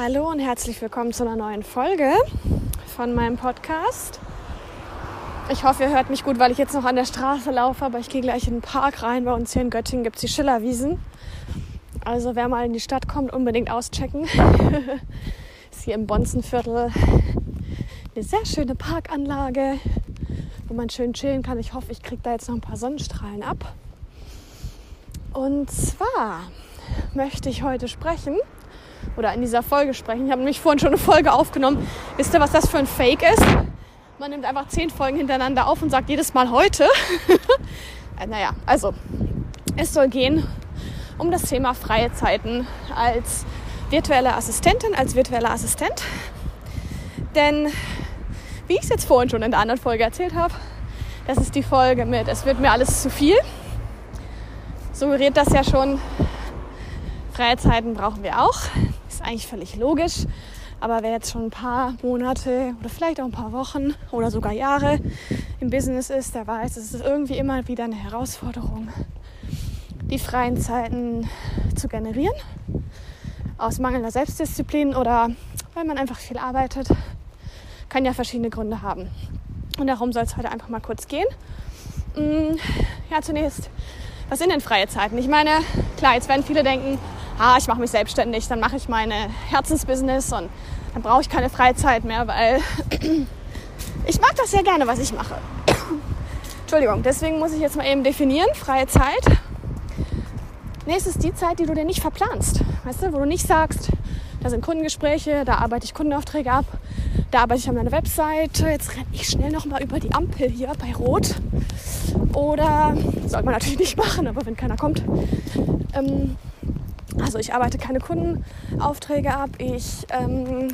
Hallo und herzlich willkommen zu einer neuen Folge von meinem Podcast. Ich hoffe, ihr hört mich gut, weil ich jetzt noch an der Straße laufe, aber ich gehe gleich in den Park rein. Bei uns hier in Göttingen gibt es die Schillerwiesen. Also wer mal in die Stadt kommt, unbedingt auschecken. ist hier im Bonzenviertel eine sehr schöne Parkanlage, wo man schön chillen kann. Ich hoffe, ich kriege da jetzt noch ein paar Sonnenstrahlen ab. Und zwar möchte ich heute sprechen oder in dieser Folge sprechen. Ich habe nämlich vorhin schon eine Folge aufgenommen. Wisst ihr, was das für ein Fake ist? Man nimmt einfach zehn Folgen hintereinander auf und sagt jedes Mal heute. Äh, naja, also es soll gehen um das Thema freie Zeiten als virtuelle Assistentin, als virtueller Assistent. Denn wie ich es jetzt vorhin schon in der anderen Folge erzählt habe, das ist die Folge mit Es wird mir alles zu viel. Suggeriert das ja schon, freie Zeiten brauchen wir auch eigentlich völlig logisch. Aber wer jetzt schon ein paar Monate oder vielleicht auch ein paar Wochen oder sogar Jahre im Business ist, der weiß, es ist irgendwie immer wieder eine Herausforderung, die freien Zeiten zu generieren. Aus mangelnder Selbstdisziplin oder weil man einfach viel arbeitet. Kann ja verschiedene Gründe haben. Und darum soll es heute einfach mal kurz gehen. Mm, ja, zunächst, was sind denn freie Zeiten? Ich meine, klar, jetzt werden viele denken, ah, ich mache mich selbstständig, dann mache ich meine Herzensbusiness und dann brauche ich keine Freizeit mehr, weil ich mag das sehr gerne, was ich mache. Entschuldigung, deswegen muss ich jetzt mal eben definieren, freie Zeit. Nee, es ist die Zeit, die du dir nicht verplanst. Weißt du, wo du nicht sagst, da sind Kundengespräche, da arbeite ich Kundenaufträge ab, da arbeite ich an meiner Webseite, jetzt renne ich schnell nochmal über die Ampel hier bei Rot. Oder, sollte man natürlich nicht machen, aber wenn keiner kommt, ähm, also ich arbeite keine Kundenaufträge ab. Ich ähm,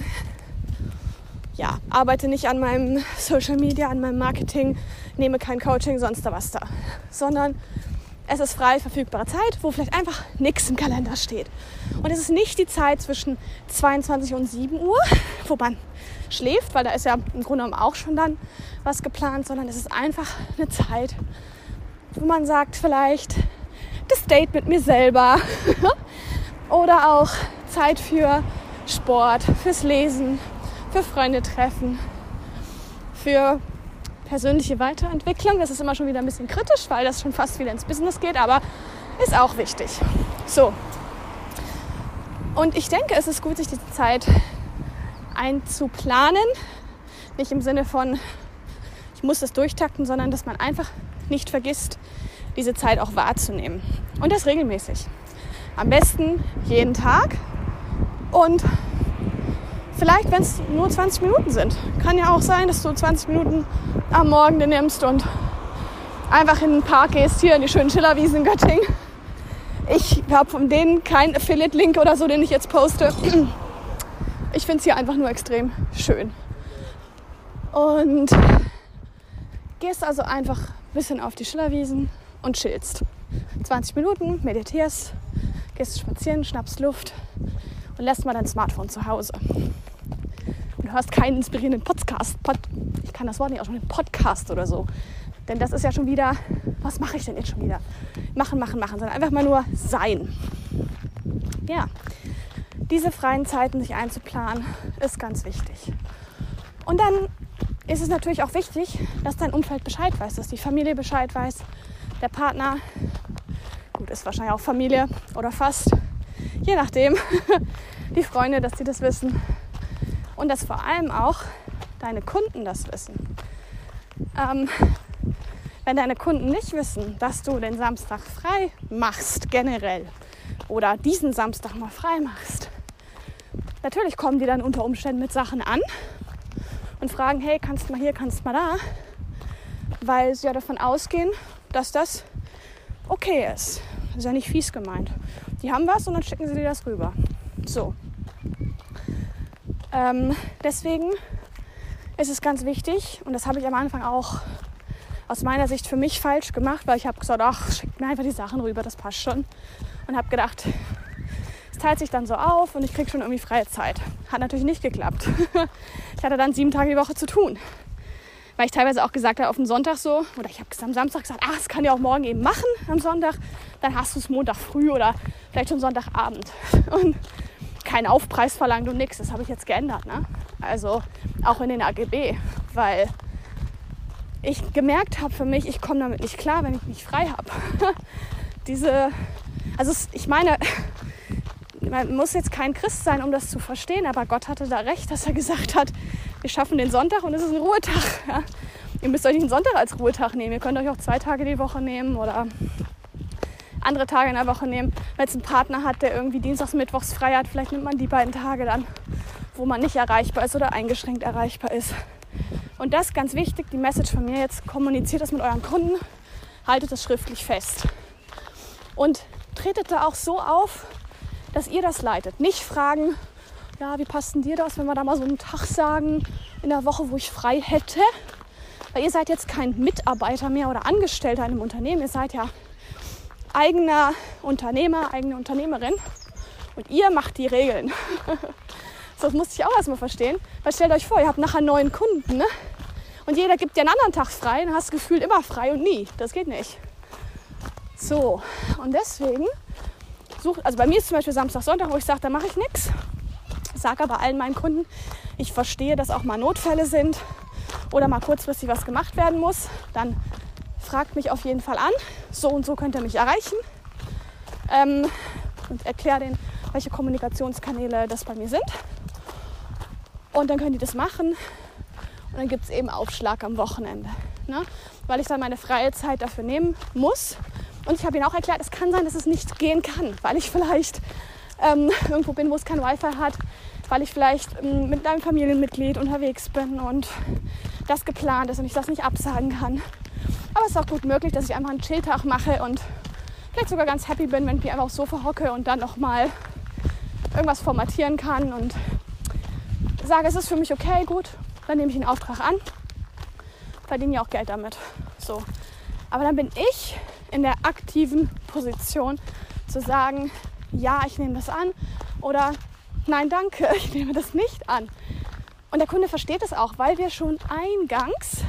ja, arbeite nicht an meinem Social Media, an meinem Marketing, nehme kein Coaching, sonst da was da. Sondern es ist frei verfügbare Zeit, wo vielleicht einfach nichts im Kalender steht. Und es ist nicht die Zeit zwischen 22 und 7 Uhr, wo man schläft, weil da ist ja im Grunde genommen auch schon dann was geplant, sondern es ist einfach eine Zeit, wo man sagt, vielleicht das Date mit mir selber oder auch Zeit für Sport, fürs Lesen, für Freunde treffen, für persönliche Weiterentwicklung. Das ist immer schon wieder ein bisschen kritisch, weil das schon fast wieder ins Business geht, aber ist auch wichtig. So. Und ich denke, es ist gut, sich diese Zeit einzuplanen. Nicht im Sinne von, ich muss das durchtakten, sondern dass man einfach nicht vergisst, diese Zeit auch wahrzunehmen. Und das regelmäßig. Am besten jeden Tag. Und vielleicht, wenn es nur 20 Minuten sind. Kann ja auch sein, dass du 20 Minuten am Morgen den nimmst und einfach in den Park gehst, hier in die schönen Schillerwiesen in Göttingen. Ich habe von denen keinen Affiliate-Link oder so, den ich jetzt poste. Ich finde es hier einfach nur extrem schön. Und gehst also einfach ein bisschen auf die Schillerwiesen und chillst. 20 Minuten, meditierst, gehst spazieren, schnappst Luft und lässt mal dein Smartphone zu Hause. Und hörst keinen inspirierenden Podcast. Pod, ich kann das Wort nicht schon Podcast oder so. Denn das ist ja schon wieder, was mache ich denn jetzt schon wieder? Machen, machen, machen, sondern einfach mal nur sein. Ja, diese freien Zeiten sich einzuplanen, ist ganz wichtig. Und dann ist es natürlich auch wichtig, dass dein Umfeld Bescheid weiß, dass die Familie Bescheid weiß, der Partner, gut, ist wahrscheinlich auch Familie oder fast, je nachdem, die Freunde, dass sie das wissen. Und dass vor allem auch deine Kunden das wissen. Ähm, wenn deine Kunden nicht wissen, dass du den Samstag frei machst, generell, oder diesen Samstag mal frei machst, natürlich kommen die dann unter Umständen mit Sachen an und fragen, hey, kannst du mal hier, kannst du mal da, weil sie ja davon ausgehen, dass das okay ist. Ist ja nicht fies gemeint. Die haben was und dann schicken sie dir das rüber. So. Ähm, deswegen ist es ganz wichtig, und das habe ich am Anfang auch aus meiner Sicht für mich falsch gemacht, weil ich habe gesagt, ach, schickt mir einfach die Sachen rüber, das passt schon. Und habe gedacht, es teilt sich dann so auf und ich kriege schon irgendwie freie Zeit. Hat natürlich nicht geklappt. ich hatte dann sieben Tage die Woche zu tun weil ich teilweise auch gesagt habe, auf den Sonntag so, oder ich habe am Samstag gesagt, ach, das kann ich auch morgen eben machen am Sonntag, dann hast du es Montag früh oder vielleicht schon Sonntagabend. Und keinen Aufpreis verlangt und nichts. Das habe ich jetzt geändert. Ne? Also auch in den AGB, weil ich gemerkt habe für mich, ich komme damit nicht klar, wenn ich nicht frei habe. Diese, also ich meine, man muss jetzt kein Christ sein, um das zu verstehen, aber Gott hatte da recht, dass er gesagt hat, wir schaffen den Sonntag und es ist ein Ruhetag. Ja? Ihr müsst euch nicht einen Sonntag als Ruhetag nehmen, ihr könnt euch auch zwei Tage die Woche nehmen oder andere Tage in der Woche nehmen. Wenn es einen Partner hat, der irgendwie Dienstags, Mittwochs frei hat, vielleicht nimmt man die beiden Tage dann, wo man nicht erreichbar ist oder eingeschränkt erreichbar ist. Und das ist ganz wichtig, die Message von mir jetzt, kommuniziert das mit euren Kunden, haltet das schriftlich fest. Und tretet da auch so auf, dass ihr das leitet. Nicht fragen, ja, wie passt denn dir das, wenn wir da mal so einen Tag sagen in der Woche, wo ich frei hätte? Weil ihr seid jetzt kein Mitarbeiter mehr oder Angestellter in einem Unternehmen, ihr seid ja eigener Unternehmer, eigene Unternehmerin und ihr macht die Regeln. das musste ich auch erstmal verstehen. Weil stellt euch vor, ihr habt nachher neuen Kunden ne? und jeder gibt dir einen anderen Tag frei, dann hast du gefühlt immer frei und nie. Das geht nicht. So, und deswegen sucht, also bei mir ist zum Beispiel Samstag, Sonntag, wo ich sage, da mache ich nichts. Sage aber allen meinen Kunden, ich verstehe, dass auch mal Notfälle sind oder mal kurzfristig was gemacht werden muss. Dann fragt mich auf jeden Fall an. So und so könnt ihr mich erreichen. Ähm, und erkläre denen, welche Kommunikationskanäle das bei mir sind. Und dann können die das machen. Und dann gibt es eben Aufschlag am Wochenende. Ne? Weil ich dann meine freie Zeit dafür nehmen muss. Und ich habe ihnen auch erklärt, es kann sein, dass es nicht gehen kann, weil ich vielleicht ähm, irgendwo bin, wo es kein Wi-Fi hat, weil ich vielleicht ähm, mit einem Familienmitglied unterwegs bin und das geplant ist und ich das nicht absagen kann. Aber es ist auch gut möglich, dass ich einfach einen Chilltag mache und vielleicht sogar ganz happy bin, wenn ich einfach aufs Sofa hocke und dann nochmal irgendwas formatieren kann und sage, es ist für mich okay, gut, dann nehme ich den Auftrag an, verdiene ja auch Geld damit. So. Aber dann bin ich in der aktiven Position zu sagen, ja, ich nehme das an oder nein, danke, ich nehme das nicht an. Und der Kunde versteht es auch, weil wir schon eingangs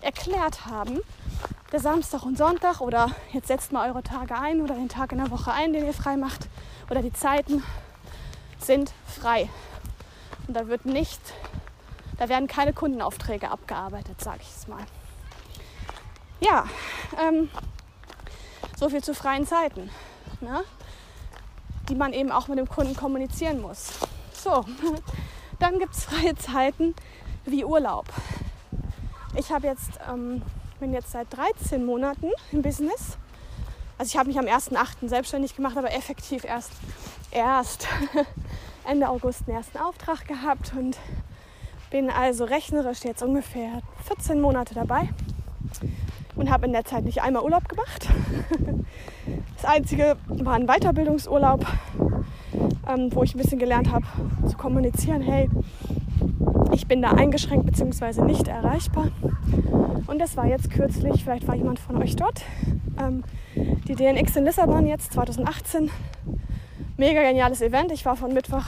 erklärt haben, der Samstag und Sonntag oder jetzt setzt mal eure Tage ein oder den Tag in der Woche ein, den ihr frei macht oder die Zeiten sind frei. Und da wird nicht, da werden keine Kundenaufträge abgearbeitet, sage ich es mal. Ja, ähm, so viel zu freien Zeiten, ne? Die man eben auch mit dem Kunden kommunizieren muss. So, dann gibt es freie Zeiten wie Urlaub. Ich habe jetzt, ähm, bin jetzt seit 13 Monaten im Business. Also ich habe mich am 1.8. selbstständig gemacht, aber effektiv erst, erst Ende August einen ersten Auftrag gehabt und bin also rechnerisch jetzt ungefähr 14 Monate dabei und habe in der Zeit nicht einmal Urlaub gemacht. Das einzige war ein Weiterbildungsurlaub, ähm, wo ich ein bisschen gelernt habe zu kommunizieren, hey, ich bin da eingeschränkt bzw. nicht erreichbar. Und das war jetzt kürzlich, vielleicht war jemand von euch dort, ähm, die DNX in Lissabon jetzt 2018. Mega geniales Event. Ich war von Mittwoch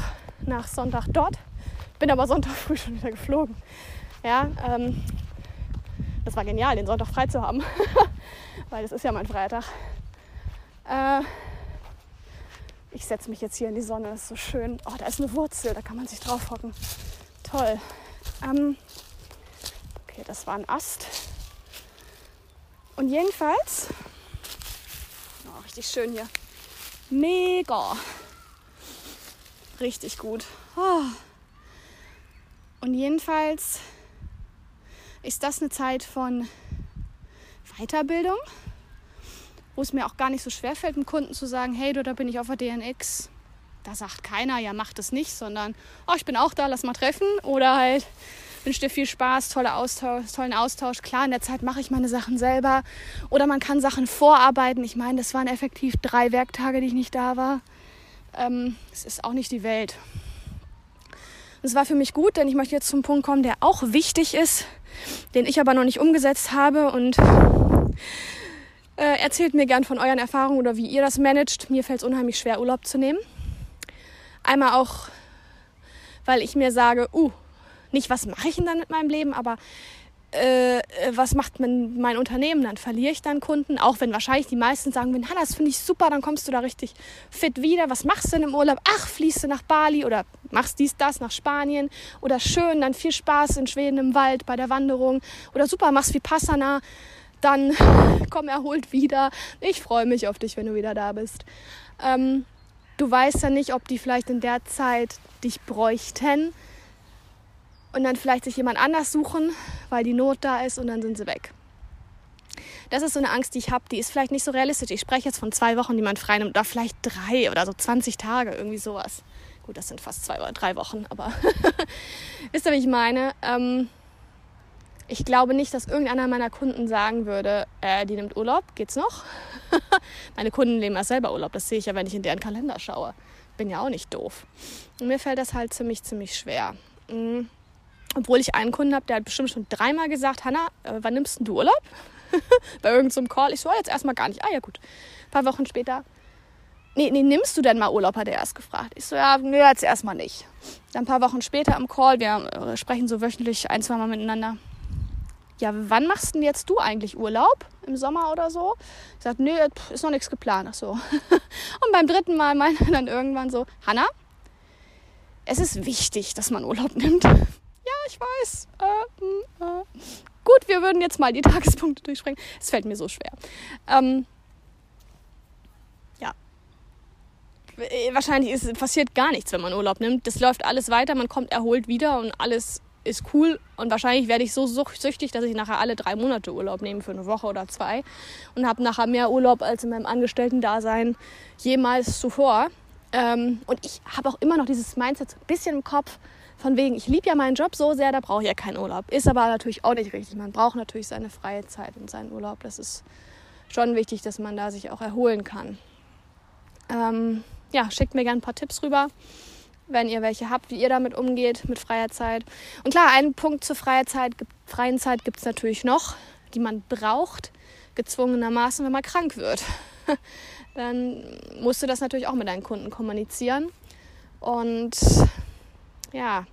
nach Sonntag dort, bin aber Sonntag früh schon wieder geflogen. Ja, ähm, das war genial, den Sonntag frei zu haben, weil das ist ja mein Freitag. Äh, ich setze mich jetzt hier in die Sonne, das ist so schön. Oh, da ist eine Wurzel, da kann man sich drauf hocken. Toll. Ähm, okay, das war ein Ast. Und jedenfalls, oh, richtig schön hier. Mega. Richtig gut. Oh. Und jedenfalls ist das eine Zeit von Weiterbildung, wo es mir auch gar nicht so schwer fällt, dem Kunden zu sagen, hey du, da bin ich auf der DNX. Da sagt keiner, ja, mach das nicht, sondern, oh, ich bin auch da, lass mal treffen. Oder halt, wünsche dir viel Spaß, tolle Austausch, tollen Austausch. Klar, in der Zeit mache ich meine Sachen selber. Oder man kann Sachen vorarbeiten. Ich meine, das waren effektiv drei Werktage, die ich nicht da war. Ähm, es ist auch nicht die Welt. Das war für mich gut, denn ich möchte jetzt zum Punkt kommen, der auch wichtig ist den ich aber noch nicht umgesetzt habe. Und äh, erzählt mir gern von euren Erfahrungen oder wie ihr das managt. Mir fällt es unheimlich schwer, Urlaub zu nehmen. Einmal auch, weil ich mir sage, uh, nicht was mache ich denn dann mit meinem Leben, aber äh, was macht mein, mein Unternehmen? Dann verliere ich dann Kunden, auch wenn wahrscheinlich die meisten sagen, wenn das finde ich super, dann kommst du da richtig fit wieder. Was machst du denn im Urlaub? Ach, fließt du nach Bali oder machst dies, das nach Spanien oder schön, dann viel Spaß in Schweden im Wald bei der Wanderung oder super, machst wie Passana, dann komm erholt wieder. Ich freue mich auf dich, wenn du wieder da bist. Ähm, du weißt ja nicht, ob die vielleicht in der Zeit dich bräuchten und dann vielleicht sich jemand anders suchen, weil die Not da ist und dann sind sie weg. Das ist so eine Angst, die ich habe, die ist vielleicht nicht so realistisch. Ich spreche jetzt von zwei Wochen, die man frei nimmt, oder vielleicht drei oder so 20 Tage, irgendwie sowas. Gut, das sind fast zwei oder drei Wochen, aber wisst ihr, wie ich meine? Ähm, ich glaube nicht, dass irgendeiner meiner Kunden sagen würde, äh, die nimmt Urlaub, geht's noch? Meine Kunden nehmen ja selber Urlaub, das sehe ich ja, wenn ich in deren Kalender schaue. Bin ja auch nicht doof. Und mir fällt das halt ziemlich, ziemlich schwer. Mhm. Obwohl ich einen Kunden habe, der hat bestimmt schon dreimal gesagt, Hanna, äh, wann nimmst du Urlaub? Bei irgendeinem so Call. Ich so, oh, jetzt erstmal gar nicht. Ah ja gut. Ein paar Wochen später. Nee, nee, nimmst du denn mal Urlaub, hat er erst gefragt. Ich so, ja, nee, jetzt erstmal nicht. Dann ein paar Wochen später im Call, wir äh, sprechen so wöchentlich ein, zwei Mal miteinander. Ja, wann machst denn jetzt du eigentlich Urlaub? Im Sommer oder so? Ich sag, nee, ist noch nichts geplant. Ach so. Und beim dritten Mal meinte er dann irgendwann so, Hanna, es ist wichtig, dass man Urlaub nimmt ich weiß. Äh, hm, äh. Gut, wir würden jetzt mal die Tagespunkte durchspringen. Es fällt mir so schwer. Ähm, ja. Äh, wahrscheinlich ist, passiert gar nichts, wenn man Urlaub nimmt. Das läuft alles weiter, man kommt erholt wieder und alles ist cool. Und wahrscheinlich werde ich so süchtig, dass ich nachher alle drei Monate Urlaub nehme für eine Woche oder zwei und habe nachher mehr Urlaub als in meinem Angestellten-Dasein jemals zuvor. Ähm, und ich habe auch immer noch dieses Mindset so ein bisschen im Kopf, von wegen, ich liebe ja meinen Job so sehr, da brauche ich ja keinen Urlaub. Ist aber natürlich auch nicht richtig. Man braucht natürlich seine freie Zeit und seinen Urlaub. Das ist schon wichtig, dass man da sich auch erholen kann. Ähm, ja, schickt mir gerne ein paar Tipps rüber, wenn ihr welche habt, wie ihr damit umgeht mit freier Zeit. Und klar, einen Punkt zur freien Zeit, freien Zeit gibt es natürlich noch, die man braucht, gezwungenermaßen, wenn man krank wird. Dann musst du das natürlich auch mit deinen Kunden kommunizieren. Und ja,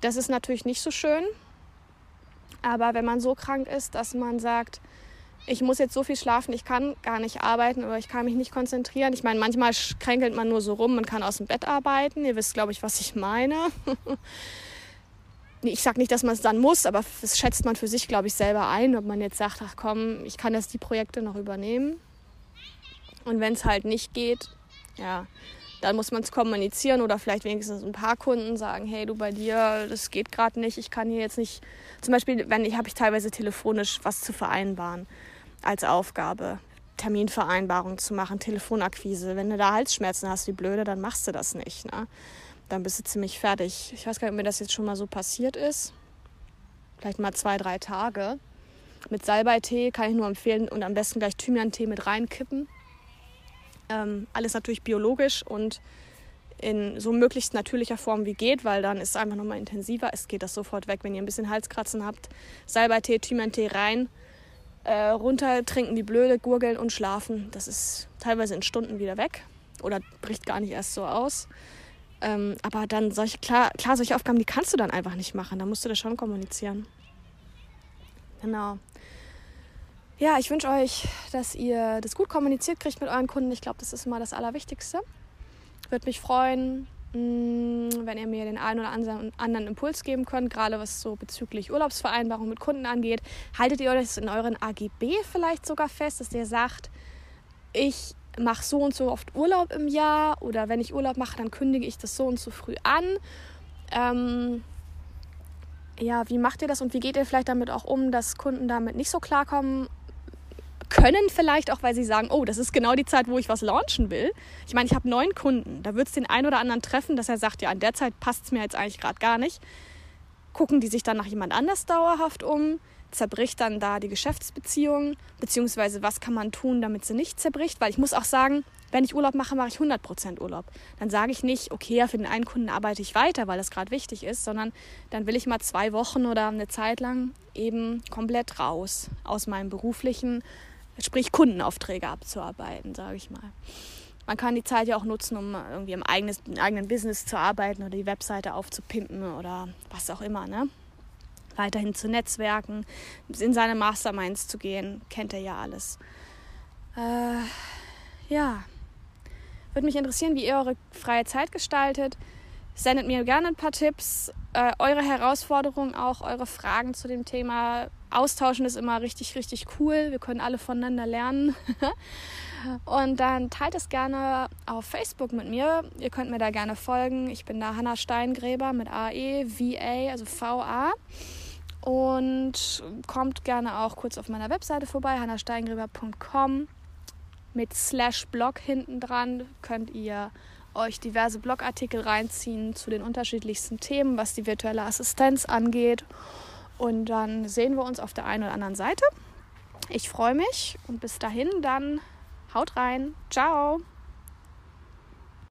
das ist natürlich nicht so schön. Aber wenn man so krank ist, dass man sagt, ich muss jetzt so viel schlafen, ich kann gar nicht arbeiten oder ich kann mich nicht konzentrieren. Ich meine, manchmal kränkelt man nur so rum, man kann aus dem Bett arbeiten. Ihr wisst, glaube ich, was ich meine. ich sage nicht, dass man es dann muss, aber das schätzt man für sich, glaube ich, selber ein, ob man jetzt sagt, ach komm, ich kann jetzt die Projekte noch übernehmen. Und wenn es halt nicht geht, ja, dann muss man es kommunizieren oder vielleicht wenigstens ein paar Kunden sagen, hey du bei dir, das geht gerade nicht, ich kann hier jetzt nicht, zum Beispiel, wenn ich habe ich teilweise telefonisch was zu vereinbaren als Aufgabe, Terminvereinbarung zu machen, Telefonakquise. Wenn du da Halsschmerzen hast, wie blöde, dann machst du das nicht. Ne? Dann bist du ziemlich fertig. Ich weiß gar nicht, ob mir das jetzt schon mal so passiert ist. Vielleicht mal zwei, drei Tage. Mit Salbeitee kann ich nur empfehlen und am besten gleich Thymian-Tee mit reinkippen ähm, alles natürlich biologisch und in so möglichst natürlicher Form wie geht, weil dann ist es einfach nochmal intensiver. Es geht das sofort weg, wenn ihr ein bisschen Halskratzen habt. Salbeitee, Thymian-Tee rein, äh, runter, trinken wie blöde, gurgeln und schlafen. Das ist teilweise in Stunden wieder weg oder bricht gar nicht erst so aus. Ähm, aber dann solche, klar, klar, solche Aufgaben, die kannst du dann einfach nicht machen. Da musst du das schon kommunizieren. Genau ja, ich wünsche euch, dass ihr das gut kommuniziert kriegt mit euren Kunden. Ich glaube, das ist immer das Allerwichtigste. Würde mich freuen, wenn ihr mir den einen oder anderen Impuls geben könnt, gerade was so bezüglich Urlaubsvereinbarung mit Kunden angeht. Haltet ihr euch das in euren AGB vielleicht sogar fest, dass ihr sagt, ich mache so und so oft Urlaub im Jahr oder wenn ich Urlaub mache, dann kündige ich das so und so früh an. Ähm, ja, wie macht ihr das und wie geht ihr vielleicht damit auch um, dass Kunden damit nicht so klarkommen können vielleicht auch, weil sie sagen, oh, das ist genau die Zeit, wo ich was launchen will. Ich meine, ich habe neun Kunden. Da wird es den einen oder anderen treffen, dass er sagt, ja, an der Zeit passt es mir jetzt eigentlich gerade gar nicht. Gucken die sich dann nach jemand anders dauerhaft um? Zerbricht dann da die Geschäftsbeziehung? Beziehungsweise was kann man tun, damit sie nicht zerbricht? Weil ich muss auch sagen, wenn ich Urlaub mache, mache ich 100% Urlaub. Dann sage ich nicht, okay, ja, für den einen Kunden arbeite ich weiter, weil das gerade wichtig ist, sondern dann will ich mal zwei Wochen oder eine Zeit lang eben komplett raus aus meinem beruflichen sprich Kundenaufträge abzuarbeiten, sage ich mal. Man kann die Zeit ja auch nutzen, um irgendwie im eigenen, eigenen Business zu arbeiten oder die Webseite aufzupimpen oder was auch immer. Ne? weiterhin zu netzwerken, in seine Masterminds zu gehen. Kennt er ja alles. Äh, ja, würde mich interessieren, wie ihr eure freie Zeit gestaltet. Sendet mir gerne ein paar Tipps, äh, eure Herausforderungen auch, eure Fragen zu dem Thema. Austauschen ist immer richtig, richtig cool. Wir können alle voneinander lernen. Und dann teilt es gerne auf Facebook mit mir. Ihr könnt mir da gerne folgen. Ich bin da Hanna Steingräber mit AE, VA, also VA. Und kommt gerne auch kurz auf meiner Webseite vorbei, hannasteingräber.com. Mit Slash Blog hinten dran könnt ihr euch diverse Blogartikel reinziehen zu den unterschiedlichsten Themen, was die virtuelle Assistenz angeht. Und dann sehen wir uns auf der einen oder anderen Seite. Ich freue mich und bis dahin dann haut rein. Ciao.